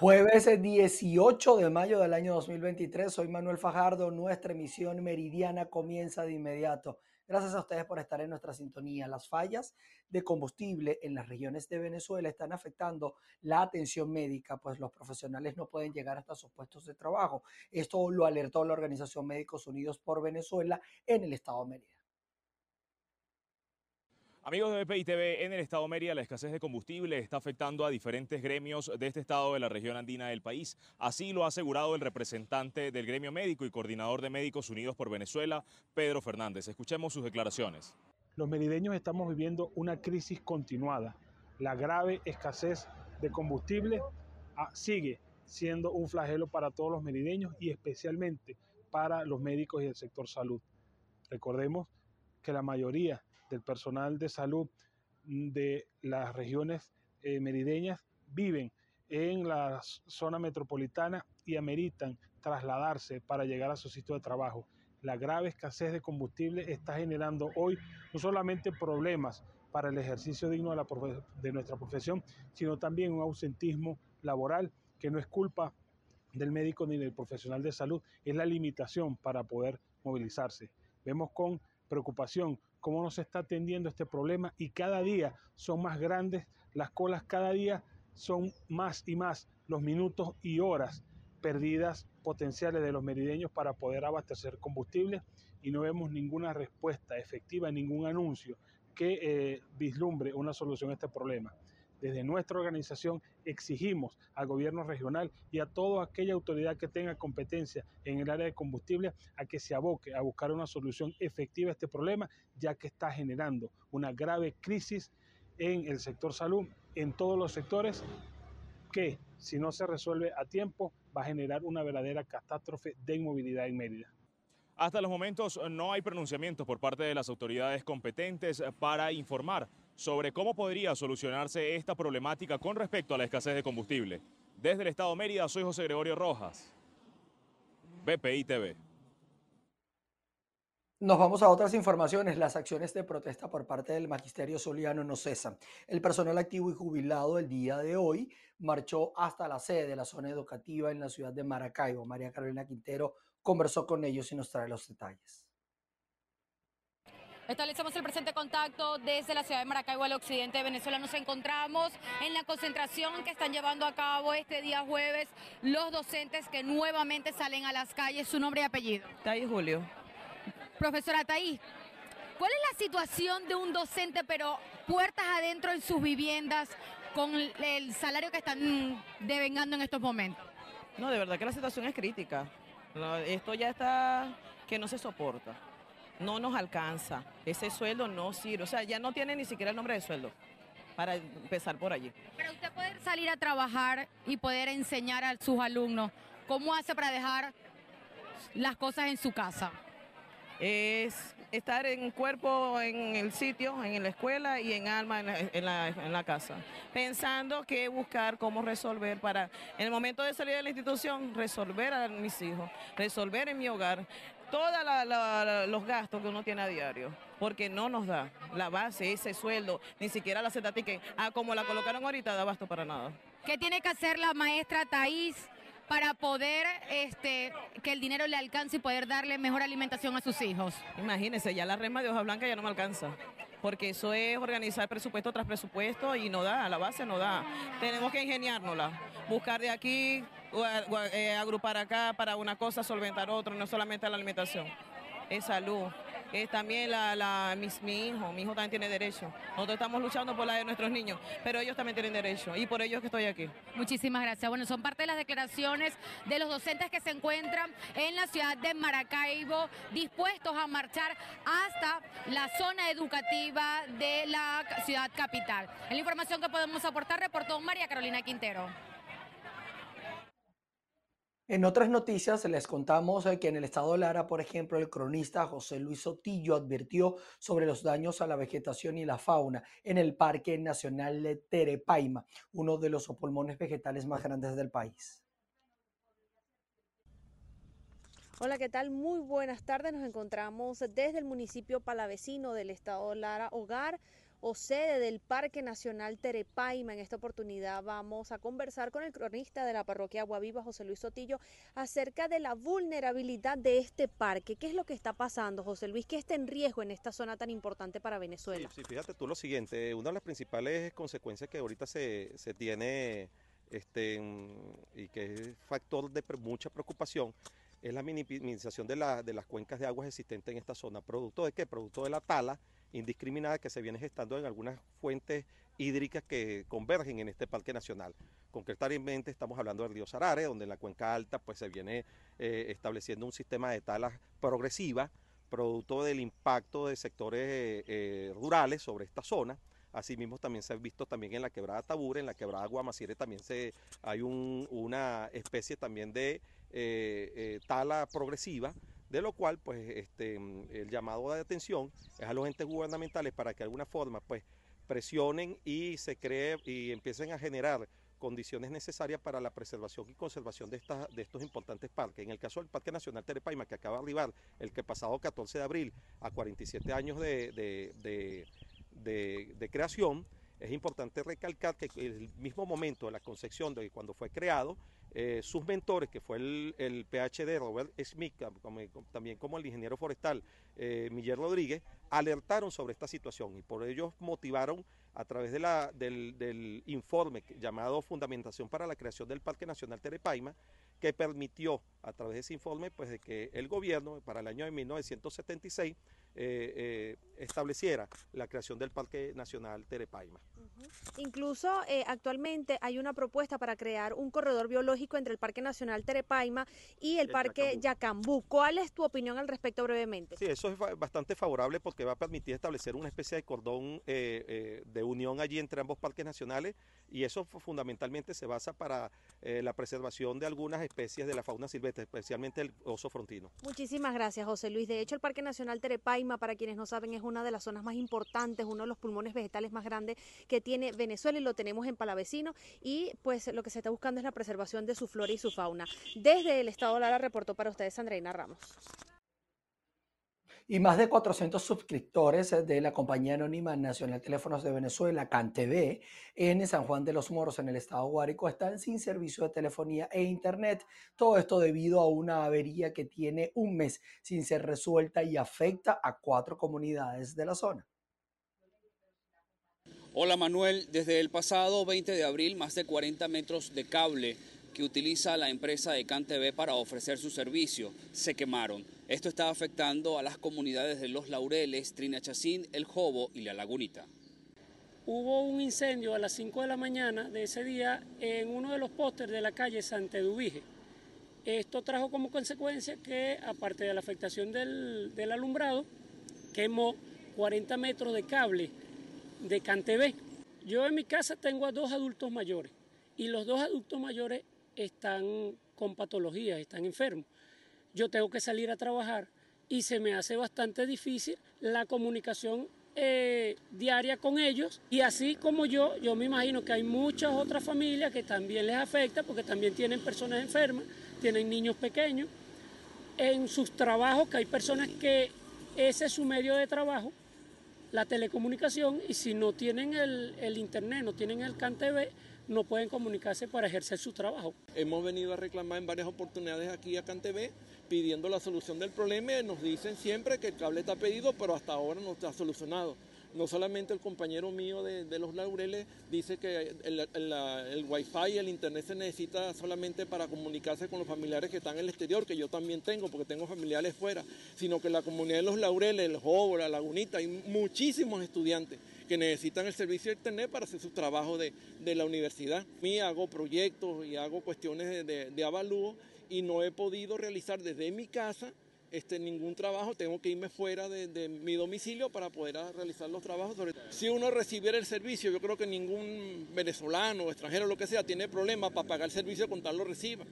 Jueves 18 de mayo del año 2023, soy Manuel Fajardo, nuestra emisión meridiana comienza de inmediato. Gracias a ustedes por estar en nuestra sintonía. Las fallas de combustible en las regiones de Venezuela están afectando la atención médica, pues los profesionales no pueden llegar hasta sus puestos de trabajo. Esto lo alertó la Organización Médicos Unidos por Venezuela en el estado de Mérida. Amigos de BPI TV, en el estado de Mérida la escasez de combustible está afectando a diferentes gremios de este estado de la región andina del país. Así lo ha asegurado el representante del gremio médico y coordinador de Médicos Unidos por Venezuela, Pedro Fernández. Escuchemos sus declaraciones. Los merideños estamos viviendo una crisis continuada. La grave escasez de combustible ah, sigue siendo un flagelo para todos los merideños y especialmente para los médicos y el sector salud. Recordemos que la mayoría del personal de salud de las regiones eh, merideñas viven en la zona metropolitana y ameritan trasladarse para llegar a su sitio de trabajo. La grave escasez de combustible está generando hoy no solamente problemas para el ejercicio digno de nuestra profesión, sino también un ausentismo laboral que no es culpa del médico ni del profesional de salud, es la limitación para poder movilizarse. Vemos con preocupación cómo nos está atendiendo este problema y cada día son más grandes las colas, cada día son más y más los minutos y horas perdidas potenciales de los merideños para poder abastecer combustible y no vemos ninguna respuesta efectiva, ningún anuncio que eh, vislumbre una solución a este problema. Desde nuestra organización exigimos al gobierno regional y a toda aquella autoridad que tenga competencia en el área de combustible a que se aboque a buscar una solución efectiva a este problema, ya que está generando una grave crisis en el sector salud, en todos los sectores, que si no se resuelve a tiempo va a generar una verdadera catástrofe de inmovilidad en Mérida. Hasta los momentos no hay pronunciamientos por parte de las autoridades competentes para informar sobre cómo podría solucionarse esta problemática con respecto a la escasez de combustible. Desde el Estado de Mérida, soy José Gregorio Rojas, BPI TV. Nos vamos a otras informaciones. Las acciones de protesta por parte del magisterio soliano no cesan. El personal activo y jubilado el día de hoy marchó hasta la sede de la zona educativa en la ciudad de Maracaibo. María Carolina Quintero conversó con ellos y nos trae los detalles. Establecemos el presente contacto desde la ciudad de Maracaibo al occidente de Venezuela. Nos encontramos en la concentración que están llevando a cabo este día jueves los docentes que nuevamente salen a las calles. Su nombre y apellido. Taís Julio. Profesora Taís, ¿cuál es la situación de un docente pero puertas adentro en sus viviendas con el salario que están devengando en estos momentos? No, de verdad que la situación es crítica. Esto ya está que no se soporta no nos alcanza. Ese sueldo no sirve. O sea, ya no tiene ni siquiera el nombre de sueldo para empezar por allí. Pero usted poder salir a trabajar y poder enseñar a sus alumnos, ¿cómo hace para dejar las cosas en su casa? Es estar en cuerpo en el sitio, en la escuela y en alma en la, casa. Pensando que buscar cómo resolver para, en el momento de salir de la institución, resolver a mis hijos, resolver en mi hogar, todos los gastos que uno tiene a diario, porque no nos da la base, ese sueldo, ni siquiera la que ah, como la colocaron ahorita, da basto para nada. ¿Qué tiene que hacer la maestra Thais para poder este, que el dinero le alcance y poder darle mejor alimentación a sus hijos? Imagínense, ya la rema de hoja blanca ya no me alcanza porque eso es organizar presupuesto tras presupuesto y no da, la base no da. Tenemos que ingeniárnosla, buscar de aquí, agrupar acá para una cosa, solventar otra, no solamente la alimentación, es salud es también la, mi, hijo, mi hijo también tiene derecho. Nosotros estamos luchando por la de nuestros niños, pero ellos también tienen derecho y por ello es que estoy aquí. Muchísimas gracias. Bueno, son parte de las declaraciones de los docentes que se encuentran en la ciudad de Maracaibo, dispuestos a marchar hasta la zona educativa de la ciudad capital. En la información que podemos aportar, reportó María Carolina Quintero. En otras noticias les contamos eh, que en el estado de Lara, por ejemplo, el cronista José Luis Sotillo advirtió sobre los daños a la vegetación y la fauna en el Parque Nacional de Terepaima, uno de los pulmones vegetales más grandes del país. Hola, ¿qué tal? Muy buenas tardes. Nos encontramos desde el municipio palavecino del estado de Lara, Hogar o sede del Parque Nacional Terepaima. En esta oportunidad vamos a conversar con el cronista de la parroquia Aguaviva, José Luis Sotillo, acerca de la vulnerabilidad de este parque. ¿Qué es lo que está pasando, José Luis? ¿Qué está en riesgo en esta zona tan importante para Venezuela? Sí, fíjate tú lo siguiente, una de las principales consecuencias que ahorita se, se tiene este, y que es factor de mucha preocupación es la minimización de, la, de las cuencas de aguas existentes en esta zona. ¿Producto de qué? Producto de la tala indiscriminada que se viene gestando en algunas fuentes hídricas que convergen en este parque nacional. Concretamente estamos hablando del río Sarare, donde en la cuenca alta pues se viene eh, estableciendo un sistema de talas progresiva, producto del impacto de sectores eh, eh, rurales sobre esta zona. Asimismo también se ha visto también en la quebrada Tabure, en la quebrada Guamacire también se, hay una especie también de tala progresiva de lo cual pues este, el llamado de atención es a los entes gubernamentales para que de alguna forma pues presionen y se cree y empiecen a generar condiciones necesarias para la preservación y conservación de, de estos importantes parques. En el caso del Parque Nacional Terepaima, que acaba de arribar el que pasado 14 de abril a 47 años de, de creación, es importante recalcar que el mismo momento de la concepción de cuando fue creado, eh, sus mentores, que fue el, PhD Robert Smith, también como el ingeniero forestal eh, Rodríguez, alertaron sobre esta situación y por ello motivaron a través del, informe llamado Fundamentación para la creación del Parque Nacional Terepaima, que permitió a través de ese informe pues, de que el gobierno para el año de 1976 eh, eh, estableciera la creación del Parque Nacional Terepaima. Incluso eh, actualmente hay una propuesta para crear un corredor biológico entre el Parque Nacional Terepaima y el, Parque Yacambú. ¿Cuál es tu opinión al respecto brevemente? Sí, eso es bastante favorable porque va a permitir establecer una especie de cordón de unión allí entre ambos parques nacionales y eso fundamentalmente se basa para la preservación de algunas especies de la fauna silvestre, especialmente el oso frontino. Muchísimas gracias, José Luis. De hecho, el Parque Nacional Terepaima, para quienes no saben, es una de las zonas más importantes, uno de los pulmones vegetales más grandes que tiene Venezuela y lo tenemos en Palavecino y pues lo que se está buscando es la preservación de su flora y su fauna. Desde el Estado Lara reportó para ustedes Andreina Ramos y más de 400 suscriptores de la compañía anónima Nacional Teléfonos de Venezuela, CanTV, en San Juan de los Moros, en el estado Guárico, están sin servicio de telefonía e internet. Todo esto debido a una avería que tiene un mes sin ser resuelta y afecta a cuatro comunidades de la zona. Hola Manuel, desde el pasado 20 de abril más de 40 metros de cable que utiliza la empresa de CanTV para ofrecer su servicio se quemaron. Esto está afectando a las comunidades de Los Laureles, Trinachacín, El Jobo y La Lagunita. Hubo un incendio a las 5 de la mañana de ese día en uno de los pósteres de la calle Santa Eduvige. Esto trajo como consecuencia que, aparte de la afectación del, del alumbrado, quemó 40 metros de cable de CanTV. Yo en mi casa tengo a dos adultos mayores y los dos adultos mayores están con patologías, están enfermos yo tengo que salir a trabajar y se me hace bastante difícil la comunicación eh, diaria con ellos. Y así como yo, yo me imagino que hay muchas otras familias que también les afecta porque también tienen personas enfermas, tienen niños pequeños, en sus trabajos que hay personas que ese es su medio de trabajo, la telecomunicación y si no tienen el, el internet, no tienen el CanTV, no pueden comunicarse para ejercer su trabajo. Hemos venido a reclamar en varias oportunidades aquí a CanTV pidiendo la solución del problema. Nos dicen siempre que el cable está pedido, pero hasta ahora no está solucionado. No solamente el compañero mío de, los laureles dice que el, el, wifi y el internet se necesita solamente para comunicarse con los familiares que están en el exterior, que yo también tengo, porque tengo familiares fuera, sino que la comunidad de los laureles, el la Lagunita, hay muchísimos estudiantes que necesitan el servicio de internet para hacer su trabajo de, la universidad. mí hago proyectos y hago cuestiones de, de avalúo y no he podido realizar desde mi casa este, ningún trabajo, tengo que irme fuera de, mi domicilio para poder realizar los trabajos. Si uno recibiera el servicio, yo creo que ningún venezolano extranjero, lo que sea, tiene problema para pagar el servicio con tal lo reciba.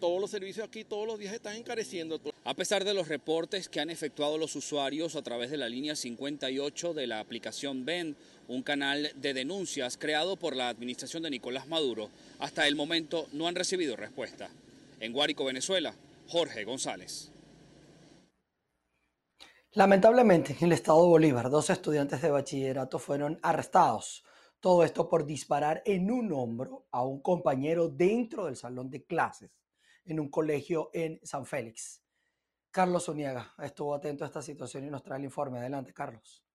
Todos los servicios aquí todos los días están encareciendo. A pesar de los reportes que han efectuado los usuarios a través de la línea 58 de la aplicación BEN, un canal de denuncias creado por la administración de Nicolás Maduro, hasta el momento no han recibido respuesta. En Guárico, Venezuela, Jorge González. Lamentablemente, en el estado Bolívar, dos estudiantes de bachillerato fueron arrestados. Todo esto por disparar en un hombro a un compañero dentro del salón de clases en un colegio en San Félix. Carlos Uniaga estuvo atento a esta situación y nos trae el informe. Adelante, Carlos.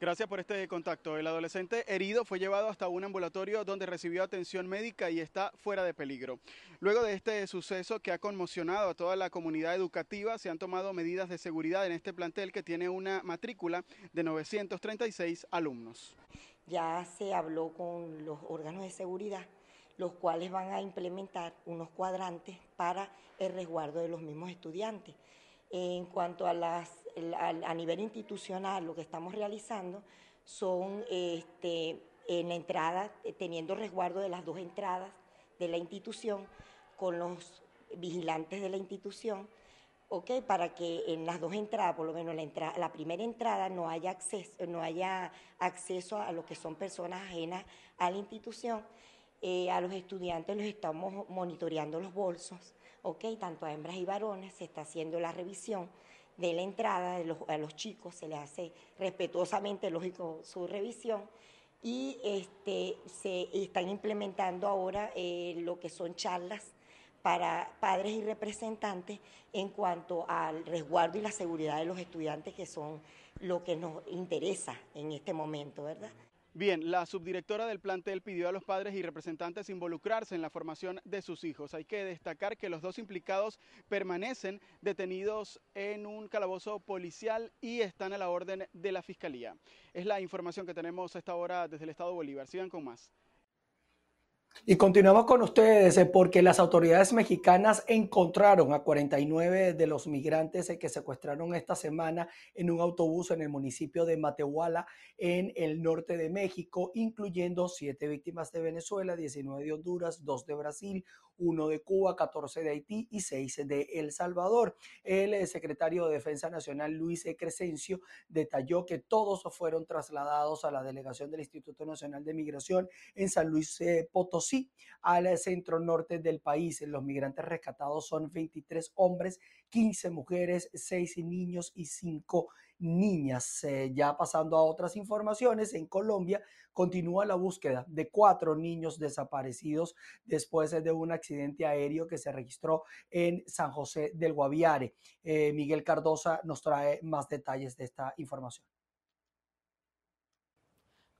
Gracias por este contacto. El adolescente herido fue llevado hasta un ambulatorio donde recibió atención médica y está fuera de peligro. Luego de este suceso que ha conmocionado a toda la comunidad educativa, se han tomado medidas de seguridad en este plantel que tiene una matrícula de 936 alumnos. Ya se habló con los órganos de seguridad, los cuales van a implementar unos cuadrantes para el resguardo de los mismos estudiantes. En cuanto a las a, nivel institucional lo que estamos realizando son este, en la entrada, eh, teniendo resguardo de las dos entradas de la institución con los vigilantes de la institución, ¿ok? Para que en las dos entradas, por lo menos la, primera entrada, no haya, acceso, no haya acceso a lo que son personas ajenas a la institución. Eh, a los estudiantes los estamos monitoreando los bolsos, ¿ok? Tanto a hembras y varones, se está haciendo la revisión de la entrada de los, a los chicos, se les hace respetuosamente, lógico, su revisión y este, se están implementando ahora eh, lo que son charlas para padres y representantes en cuanto al resguardo y la seguridad de los estudiantes, que son lo que nos interesa en este momento, ¿verdad? Bien, la subdirectora del plantel pidió a los padres y representantes involucrarse en la formación de sus hijos. Hay que destacar que los dos implicados permanecen detenidos en un calabozo policial y están a la orden de la Fiscalía. Es la información que tenemos a esta hora desde el Estado Bolívar. Sigan con más. Y continuamos con ustedes eh, porque las autoridades mexicanas encontraron a 49 de los migrantes eh, que secuestraron esta semana en un autobús en el municipio de Matehuala, en el norte de México, incluyendo siete víctimas de Venezuela, 19 de Honduras, dos de Brasil, uno de Cuba, 14 de Haití y 6 de El Salvador. El eh, secretario de Defensa Nacional, Luis e. Crescencio, detalló que todos fueron trasladados a la delegación del Instituto Nacional de Migración en San Luis eh, Potosí, al centro norte del país. Los migrantes rescatados son 23 hombres, 15 mujeres, 6 niños y 5 niñas. Eh, ya pasando a otras informaciones, en Colombia continúa la búsqueda de cuatro niños desaparecidos después de un accidente aéreo que se registró en San José del Guaviare. Eh, Miguel Cardosa nos trae más detalles de esta información.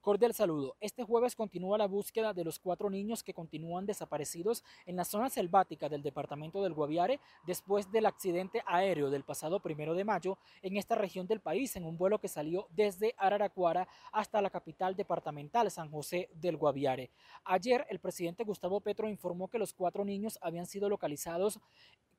Cordial saludo. Este jueves continúa la búsqueda de los cuatro niños que continúan desaparecidos en la zona selvática del departamento del Guaviare después del accidente aéreo del pasado primero de mayo en esta región del país en un vuelo que salió desde Araraquara hasta la capital departamental San José del Guaviare. Ayer el presidente Gustavo Petro informó que los cuatro niños habían sido localizados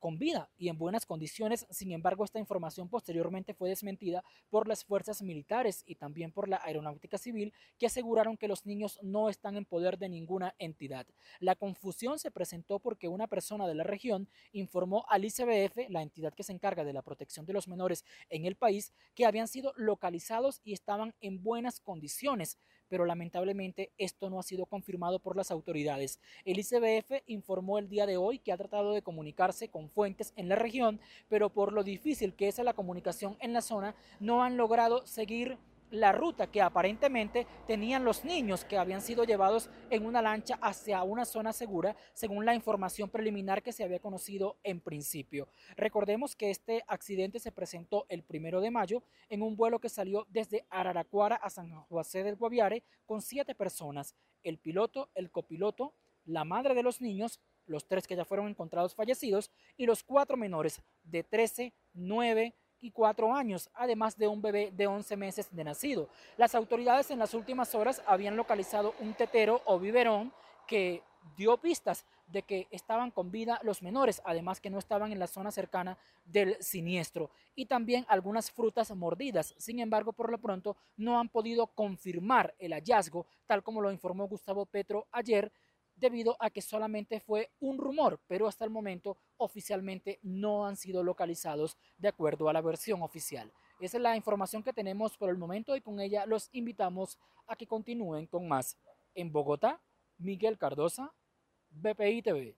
con vida y en buenas condiciones. Sin embargo, esta información posteriormente fue desmentida por las fuerzas militares y también por la aeronáutica civil que aseguraron que los niños no están en poder de ninguna entidad. La confusión se presentó porque una persona de la región informó al ICBF, la entidad que se encarga de la protección de los menores en el país, que habían sido localizados y estaban en buenas condiciones pero lamentablemente esto no ha sido confirmado por las autoridades. El ICBF informó el día de hoy que ha tratado de comunicarse con fuentes en la región, pero por lo difícil que es la comunicación en la zona, no han logrado seguir la ruta que aparentemente tenían los niños que habían sido llevados en una lancha hacia una zona segura, según la información preliminar que se había conocido en principio. Recordemos que este accidente se presentó el primero de mayo en un vuelo que salió desde Araraquara a San José del Guaviare con siete personas, el piloto, el copiloto, la madre de los niños, los tres que ya fueron encontrados fallecidos y los cuatro menores de 13, 9, y cuatro años, además de un bebé de 11 meses de nacido. Las autoridades en las últimas horas habían localizado un tetero o biberón que dio pistas de que estaban con vida los menores, además que no estaban en la zona cercana del siniestro, y también algunas frutas mordidas. Sin embargo, por lo pronto no han podido confirmar el hallazgo, tal como lo informó Gustavo Petro ayer, debido a que solamente fue un rumor, pero hasta el momento oficialmente no han sido localizados de acuerdo a la versión oficial. Esa es la información que tenemos por el momento y con ella los invitamos a que continúen con más. En Bogotá, Miguel Cardosa, BPI TV.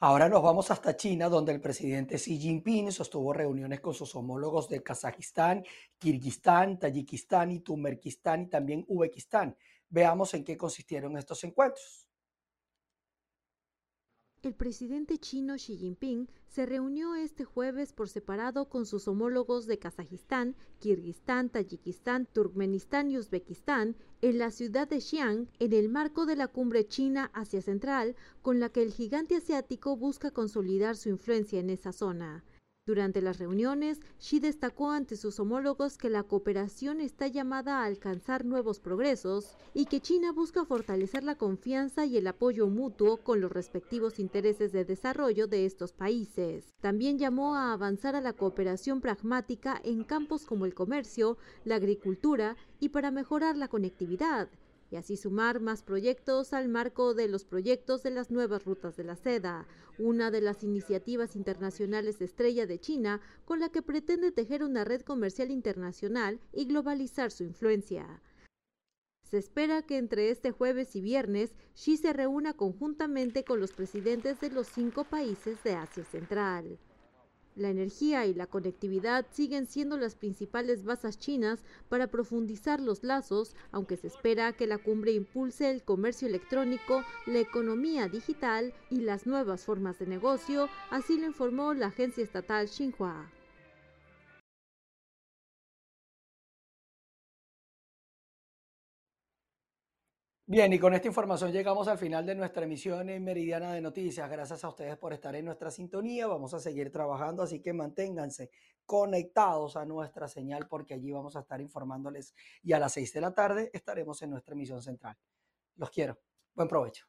Ahora nos vamos hasta China, donde el presidente Xi Jinping sostuvo reuniones con sus homólogos de Kazajistán, Kirguistán, Tayikistán y Turkmenistán y también Uzbekistán. Veamos en qué consistieron estos encuentros. El presidente chino Xi Jinping se reunió este jueves por separado con sus homólogos de Kazajistán, Kirguistán, Tayikistán, Turkmenistán y Uzbekistán en la ciudad de Xi'an en el marco de la cumbre China Asia Central, con la que el gigante asiático busca consolidar su influencia en esa zona. Durante las reuniones, Xi destacó ante sus homólogos que la cooperación está llamada a alcanzar nuevos progresos y que China busca fortalecer la confianza y el apoyo mutuo con los respectivos intereses de desarrollo de estos países. También llamó a avanzar a la cooperación pragmática en campos como el comercio, la agricultura y para mejorar la conectividad y así sumar más proyectos al marco de los proyectos de las nuevas rutas de la seda, una de las iniciativas internacionales estrella de China con la que pretende tejer una red comercial internacional y globalizar su influencia. Se espera que entre este jueves y viernes Xi se reúna conjuntamente con los presidentes de los cinco países de Asia Central. La energía y la conectividad siguen siendo las principales bases chinas para profundizar los lazos, aunque se espera que la cumbre impulse el comercio electrónico, la economía digital y las nuevas formas de negocio, así lo informó la agencia estatal Xinhua. Bien, y con esta información llegamos al final de nuestra emisión en Meridiana de Noticias. Gracias a ustedes por estar en nuestra sintonía. Vamos a seguir trabajando, así que manténganse conectados a nuestra señal porque allí vamos a estar informándoles y a las seis de la tarde estaremos en nuestra emisión central. Los quiero. Buen provecho.